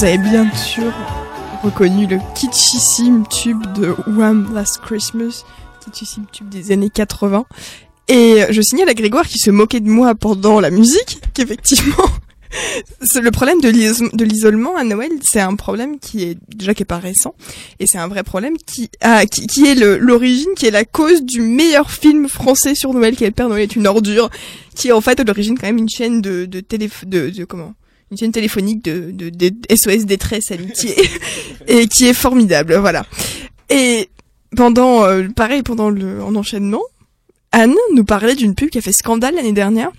Vous avez bien sûr reconnu le kitschissime tube de Wham Last Christmas, kitschissime tube des années 80. Et je signale à Grégoire qui se moquait de moi pendant la musique qu'effectivement le problème de l'is- de l'isolement à Noël, c'est un problème qui est déjà qui est pas récent et c'est un vrai problème qui ah, qui, qui est l'origine, qui est la cause du meilleur film français sur Noël, qui est Le Père Noël est une ordure, qui est en fait à l'origine quand même une chaîne de de télé de comment? Une chaîne téléphonique de, de, de SOS détresse amitié et qui est formidable, voilà. Et pendant euh, pareil pendant le en enchaînement, Anne nous parlait d'une pub qui a fait scandale l'année dernière.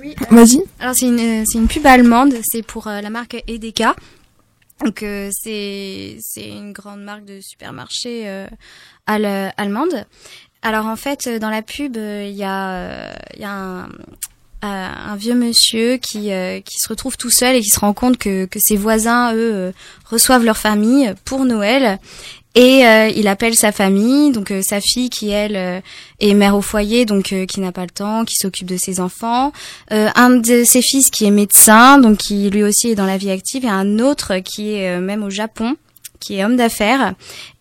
Oui. Vas-y. Alors c'est une c'est une pub allemande, c'est pour euh, la marque Edeka. Donc euh, c'est c'est une grande marque de supermarché euh, al- allemande. Alors en fait euh, dans la pub euh, il y a euh, il y a un euh, un vieux monsieur qui euh, qui se retrouve tout seul et qui se rend compte que que ses voisins eux euh, reçoivent leur famille pour Noël. Et euh, il appelle sa famille donc euh, sa fille qui elle euh, est mère au foyer donc qui n'a pas le temps qui s'occupe de ses enfants. Un de ses fils qui est médecin donc qui lui aussi est dans la vie active et un autre qui est même au Japon qui est homme d'affaires.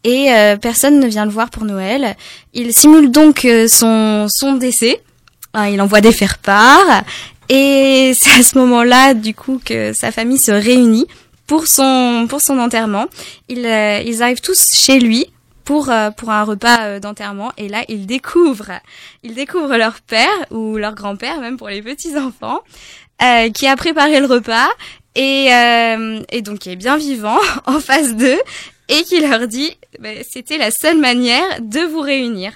Et personne ne vient le voir pour Noël. Il simule donc son son décès il envoie des faire-part et c'est à ce moment-là du coup que sa famille se réunit pour son pour son enterrement. Ils euh, ils arrivent tous chez lui pour euh, pour un repas euh, d'enterrement et là ils découvrent ils découvrent leur père ou leur grand-père même pour les petits enfants euh, qui a préparé le repas et euh, et donc qui est bien vivant en face d'eux et qui leur dit ben, c'était la seule manière de vous réunir.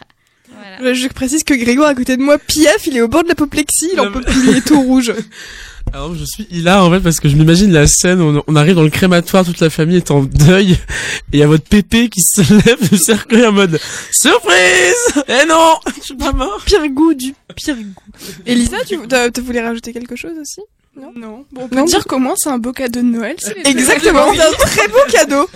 Voilà. Je précise que Grégoire à côté de moi, piaf, il est au bord de l'apoplexie, il en peut plus, il est tout rouge. Alors je suis hilar en fait parce que je m'imagine la scène, on, on arrive dans le crématoire, toute la famille est en deuil, et il y a votre pépé qui se lève du cercueil en mode Surprise Eh non Je suis pas mort Pire goût du pire goût. Elisa, tu, tu voulais rajouter quelque chose aussi? Non? Non. Bon, on peut Non, dire qu'au moins c'est un beau cadeau de Noël. Exactement, c'est un très beau cadeau.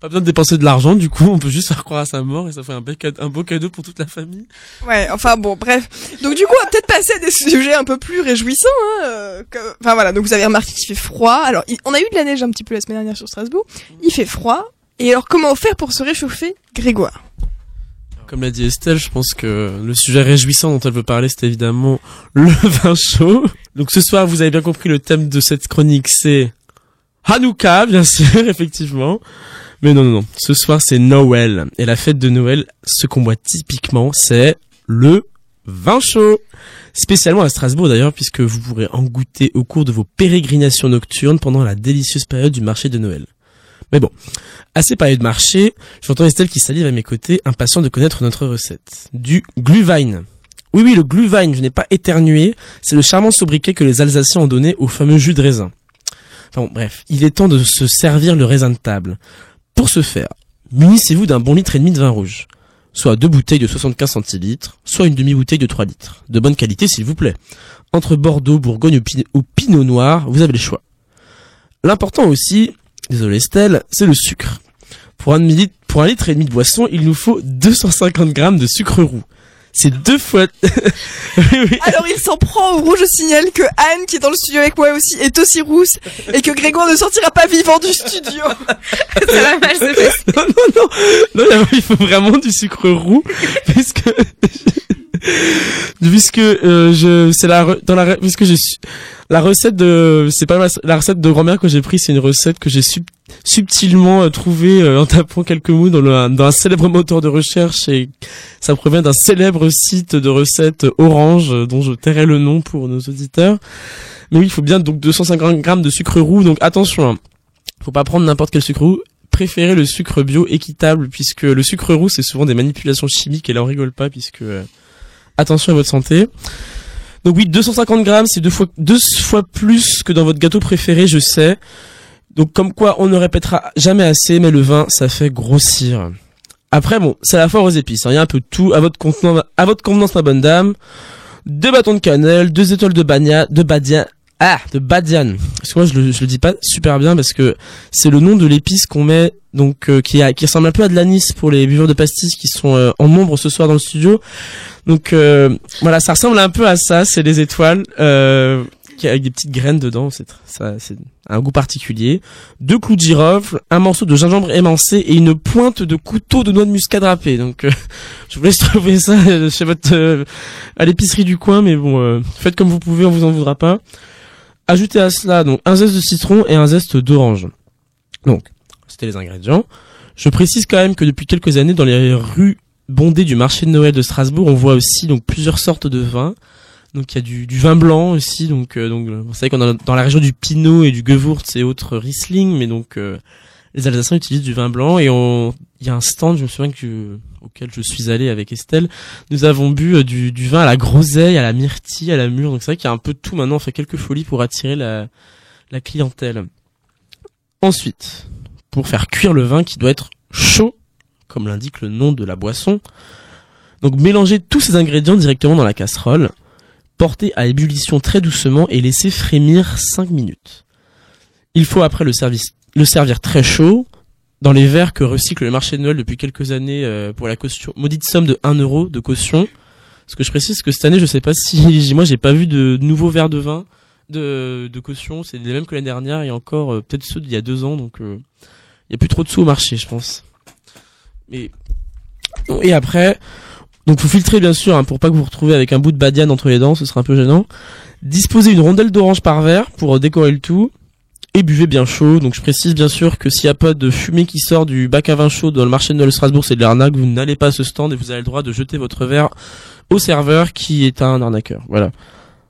Pas besoin de dépenser de l'argent, du coup on peut juste faire croire à sa mort et ça fait un, beau cadeau, un beau cadeau pour toute la famille. Ouais, enfin bon, bref. Donc du coup, on va peut-être passer à des sujets un peu plus réjouissants. Hein, euh, que- Enfin voilà, donc vous avez remarqué qu'il fait froid. Alors, il- on a eu de la neige un petit peu la semaine dernière sur Strasbourg. Il fait froid. Et alors, comment faire pour se réchauffer, Grégoire? Comme l'a dit Estelle, je pense que le sujet réjouissant dont elle veut parler, c'est évidemment le vin chaud. Donc ce soir, vous avez bien compris, le thème de cette chronique, c'est Hanouka, bien sûr, effectivement. Mais non, non, non. Ce soir, c'est Noël. Et la fête de Noël, ce qu'on boit typiquement, c'est le vin chaud. Spécialement à Strasbourg d'ailleurs, puisque vous pourrez en goûter au cours de vos pérégrinations nocturnes pendant la délicieuse période du marché de Noël. Mais bon, à ces de marché, j'entends Estelle qui salive à mes côtés, impatient de connaître notre recette. Du Glühwein. Oui, oui, le Glühwein, je n'ai pas éternué, c'est le charmant sobriquet que les Alsaciens ont donné au fameux jus de raisin. Enfin bref, il est temps de se servir le raisin de table. Pour ce faire, munissez-vous d'un bon litre et demi de vin rouge. Soit deux bouteilles de 75 centilitres, soit une demi-bouteille de 3 litres. De bonne qualité, s'il vous plaît. Entre Bordeaux, Bourgogne ou, Pin- ou Pinot Noir, vous avez le choix. L'important aussi, désolé Estelle, c'est le sucre. Pour un, demi- pour un litre et demi de boisson, il nous faut 250 grammes de sucre roux. C'est deux fois... Oui, oui. Alors, il s'en prend au rouge. Je signale que Anne, qui est dans le studio avec moi aussi, est aussi rousse. Et que Grégoire ne sortira pas vivant du studio. Ça va mal se passer. non, non, non, non, il faut vraiment du sucre roux, puisque, puisque euh, je, c'est la, dans la, puisque j'ai su- la recette de, c'est pas ma- la recette de grand-mère que j'ai prise, c'est une recette que j'ai sub- subtilement euh, trouvée euh, en tapant quelques mots dans, le, dans un célèbre moteur de recherche et ça provient d'un célèbre site de recettes Orange, euh, dont je tairai le nom pour nos auditeurs. Mais oui, il faut bien donc 250 grammes de sucre roux, donc attention, hein. faut pas prendre n'importe quel sucre roux. Préférez le sucre bio équitable puisque le sucre roux c'est souvent des manipulations chimiques et là on rigole pas puisque euh, attention à votre santé. Donc oui, 250 grammes c'est deux fois deux fois plus que dans votre gâteau préféré, je sais. Donc comme quoi on ne répétera jamais assez, mais le vin ça fait grossir. Après bon, c'est la foire aux épices. hein. Il y a un peu de tout à votre contenance, à votre convenance ma bonne dame. Deux bâtons de cannelle, deux étoiles de bagna, de badia, ah, de badiane. Parce que moi je le, je le dis pas super bien parce que c'est le nom de l'épice qu'on met donc euh, qui a qui ressemble un peu à de l'anis pour les buveurs de pastis qui sont euh, en nombre ce soir dans le studio. Donc euh, voilà, ça ressemble un peu à ça, c'est les étoiles. Avec des petites graines dedans. C'est ça, c'est un goût particulier. Deux clous de girofle, un morceau de gingembre émincé et une pointe de couteau de noix de muscade râpée. Donc, euh, je vous laisse trouver ça euh, chez votre euh, à l'épicerie du coin, mais bon, faites comme vous pouvez, on vous en voudra pas. Ajoutez à cela donc un zeste de citron et un zeste d'orange. Donc, c'était les ingrédients. Je précise quand même que depuis quelques années, dans les rues bondées du marché de Noël de Strasbourg, on voit aussi donc plusieurs sortes de vins. Donc il y a du, du vin blanc aussi. Donc euh, donc euh, vous savez qu'on a dans la région du Pinot et du Gewürz et autres Riesling, mais donc euh, les Alsaciens utilisent du vin blanc et il y a un stand, je me souviens que auquel je suis allé avec Estelle. Nous avons bu euh, du, du vin à la groseille, à la myrtille, à la mûre. Donc c'est vrai qu'il y a un peu de tout maintenant. On fait quelques folies pour attirer la la clientèle. Ensuite, pour faire cuire le vin qui doit être chaud, comme l'indique le nom de la boisson. Donc mélangez tous ces ingrédients directement dans la casserole, portez à ébullition très doucement et laissez frémir 5 minutes. Il faut après le, service, le servir très chaud, dans les verres que recycle le marché de Noël depuis quelques années euh, pour la caution, maudite somme de 1 euro de caution. Ce que je précise que cette année, je sais pas si, moi j'ai pas vu de nouveaux verres de vin de, de caution, c'est les mêmes que l'année dernière et encore euh, peut-être ceux d'il y a deux ans, donc euh, il y a plus trop de sous au marché, je pense. Mais et après, donc vous filtrez bien sûr hein, pour pas que vous vous retrouviez avec un bout de badiane entre les dents, ce sera un peu gênant. Disposez une rondelle d'orange par verre pour euh, décorer le tout et buvez bien chaud. Donc je précise bien sûr que s'il n'y a pas de fumée qui sort du bac à vin chaud dans le marché de Noël Strasbourg, c'est de l'arnaque. Vous n'allez pas à ce stand et vous avez le droit de jeter votre verre au serveur qui est un arnaqueur. Voilà.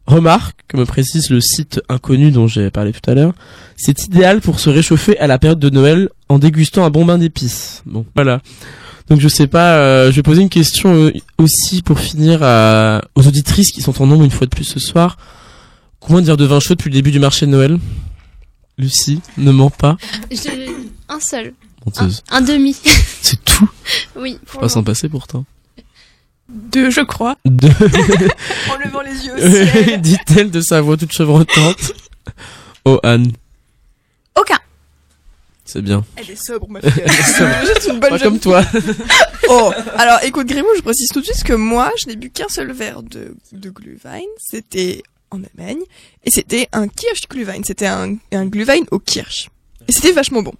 Remarque, que me précise le site inconnu dont j'ai parlé tout à l'heure, c'est idéal pour se réchauffer à la période de Noël en dégustant un bon bain d'épices. Bon, voilà. Donc je sais pas, euh, je vais poser une question euh, aussi pour finir à- aux auditrices qui sont en nombre une fois de plus ce soir. Combien de verres de vin chaud depuis le début du marché de Noël? Lucie, ne ment pas. Je- Un seul. Menteuse. Un demi. C'est tout? Oui. Faut pas s'en passer pourtant. Deux, je crois. Deux. En levant les yeux au ciel. Dit-elle de sa voix toute chevrotante. Oh Anne, Aucun. C'est bien. Elle est sobre, ma fille. Elle est sobre. Juste une bonne Pas comme toi. Oh, alors écoute Grimaud, je précise tout de suite que moi, je n'ai bu qu'un seul verre de, de Glühwein. C'était en Allemagne. Et c'était un Kirschglühwein. C'était un, un Glühwein au Kirsch. Et c'était vachement bon.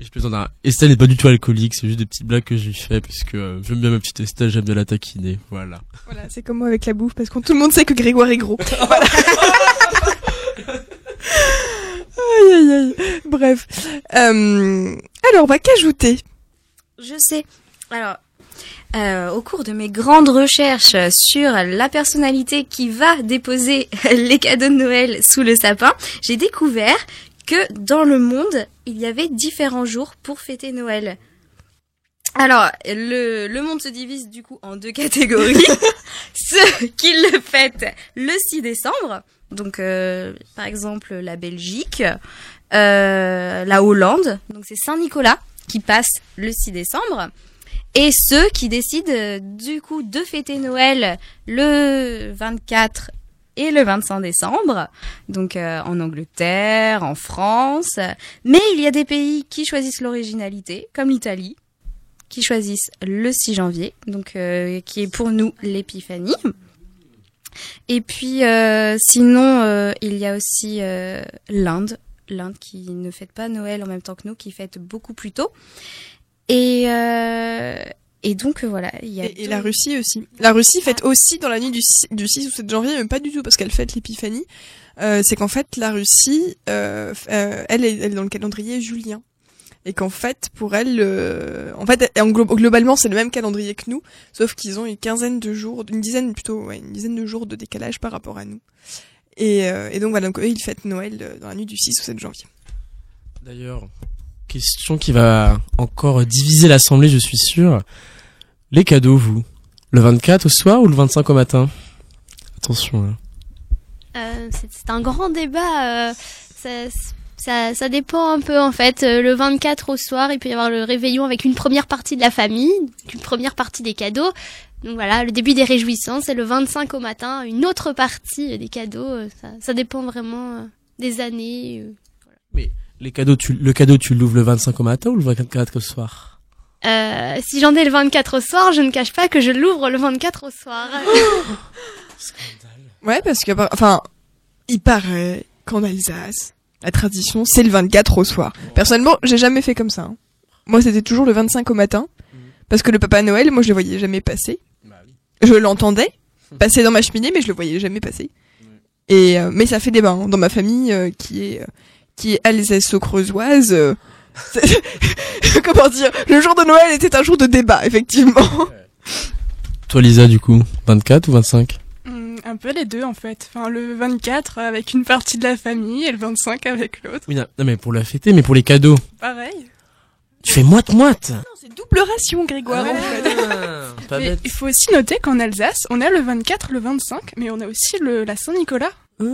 Et je plaisante, hein. Estelle n'est pas du tout alcoolique, c'est juste des petites blagues que je lui fais parce que euh, j'aime bien ma petite Estelle, j'aime bien la taquiner, voilà. Voilà, c'est comme moi avec la bouffe, parce que tout le monde sait que Grégoire est gros. Voilà. Aïe aïe aïe. Bref. Euh, alors, bah qu'ajouter Je sais. Alors, euh, au cours de mes grandes recherches sur la personnalité qui va déposer les cadeaux de Noël sous le sapin, j'ai découvert que dans le monde, il y avait différents jours pour fêter Noël. Alors, le, le monde se divise du coup en deux catégories. Ceux qui le fêtent le 6 décembre, donc euh, par exemple la Belgique, euh, la Hollande, donc c'est Saint-Nicolas qui passe le 6 décembre. Et ceux qui décident euh, du coup de fêter Noël le 24 et le 25 décembre, donc euh, en Angleterre, en France. Mais il y a des pays qui choisissent l'originalité, comme l'Italie, qui choisissent le 6 janvier, donc euh, qui est pour nous l'épiphanie. Et puis euh, sinon, euh, il y a aussi euh, l'Inde, l'Inde qui ne fête pas Noël en même temps que nous, qui fête beaucoup plus tôt. Et euh, et donc voilà, il y a et, et la Russie aussi. La Russie fête aussi dans la nuit du, 6 du 6 ou 7 janvier, mais pas du tout parce qu'elle fête l'épiphanie. Euh, c'est qu'en fait, la Russie, euh, f- euh, elle, est, elle est dans le calendrier julien. Et qu'en fait, pour elle, euh, en fait, en glo- globalement, c'est le même calendrier que nous, sauf qu'ils ont une quinzaine de jours, une dizaine plutôt, ouais, une dizaine de jours de décalage par rapport à nous. Et, euh, et donc voilà, donc eux, ils fêtent Noël euh, dans la nuit du 6 ou 7 janvier. D'ailleurs, question qui va encore diviser l'assemblée, je suis sûr. Les cadeaux, vous Le 24 au soir ou le 25 au matin? Attention là. Euh, c'est c'est un grand débat. euh, ça, ça, ça dépend un peu en fait. Euh, Le 24 au soir, il peut y avoir le réveillon avec une première partie de la famille, une première partie des cadeaux. Donc voilà, le début des réjouissances. Et le 25 au matin, une autre partie des cadeaux. Euh, Ça, ça dépend vraiment euh, des années. euh. Les cadeaux, tu, le cadeau, tu l'ouvres le 25 au matin ou le 24 au soir? Euh, si j'en ai le 24 au soir, je ne cache pas que je l'ouvre le 24 au soir. Ouais, parce que, enfin, il paraît qu'en Alsace, la tradition, c'est le 24 au soir. Personnellement, j'ai jamais fait comme ça. hein. Moi, c'était toujours le 25 au matin. Parce que le Papa Noël, moi, je le voyais jamais passer. Je l'entendais passer dans ma cheminée, mais je le voyais jamais passer. Et euh, mais ça fait débat hein. dans ma famille euh, qui est euh, qui est alsace-creusoise. euh, c'est- comment dire Le jour de Noël était un jour de débat, effectivement. Toi, Lisa, du coup, 24 ou 25 Hum, un peu les deux en fait. Enfin, le 24 avec une partie de la famille et le 25 avec l'autre. Oui, non, non, mais pour la fêter, mais pour les cadeaux. Pareil. Tu fais moite-moite C'est double ration, Grégoire. en fait. Pas Mais bête. il faut aussi noter qu'en Alsace, on a le 24, le 25, mais on a aussi le, la Saint-Nicolas. Ah,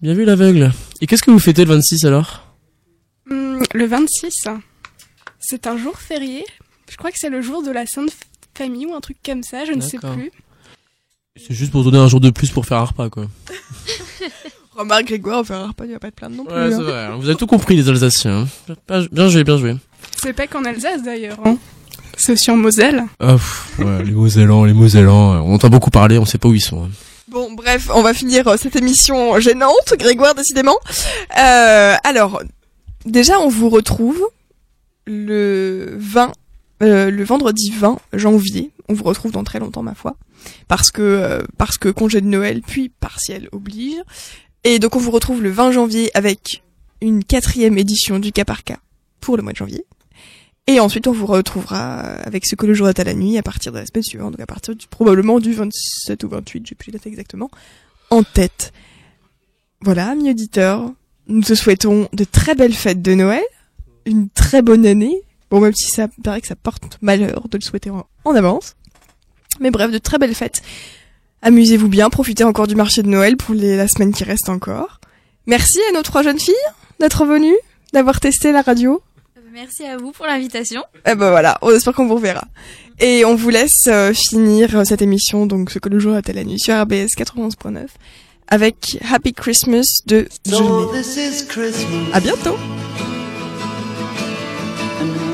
bien vu l'aveugle. Et qu'est-ce que vous fêtez le 26 alors? Hum, le 26, c'est un jour férié. Je crois que c'est le jour de la Sainte Famille ou un truc comme ça, je ne sais plus. C'est juste pour donner un jour de plus pour faire un repas, quoi. Remarque, Grégoire, on fait un repas, il va pas te plaindre non plus. Ouais, c'est hein. vrai. hein. Vous avez tout compris, les Alsaciens. hein. Bien- Bien joué, bien joué. C'est pas qu'en Alsace d'ailleurs. Hein. C'est aussi en Moselle. Ah, pff, ouais, les Mosellans, les Mosellans, euh, on entend beaucoup parler, on sait pas où ils sont. hein. Bon, bref, on va finir euh, cette émission gênante, Grégoire, décidément. Euh, alors, déjà, on vous retrouve le 20, euh, le vendredi 20 janvier. On vous retrouve dans très longtemps, ma foi, parce que euh, parce que congé de Noël puis partiel oblige. Et donc, on vous retrouve le 20 janvier avec une quatrième édition du cas par cas pour le mois de janvier. Et ensuite, on vous retrouvera avec ce que le jour est à la nuit à partir de la semaine suivante, donc à partir du, probablement du 27 ou 28, j'ai plus les dates exactement, en tête. Voilà, amis auditeurs, nous te souhaitons de très belles fêtes de Noël, une très bonne année. Bon, même si ça paraît que ça porte malheur de le souhaiter en, en avance. Mais bref, de très belles fêtes. Amusez-vous bien, profitez encore du marché de Noël pour les, la semaine qui reste encore. Merci à nos trois jeunes filles d'être venues, d'avoir testé la radio. Merci à vous pour l'invitation. Eh ben voilà, on espère qu'on vous reverra. Et on vous laisse euh, finir euh, cette émission, donc ce que le jour à la nuit, sur RBS 91.9, avec Happy Christmas de So Christmas, À bientôt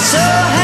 So long, and so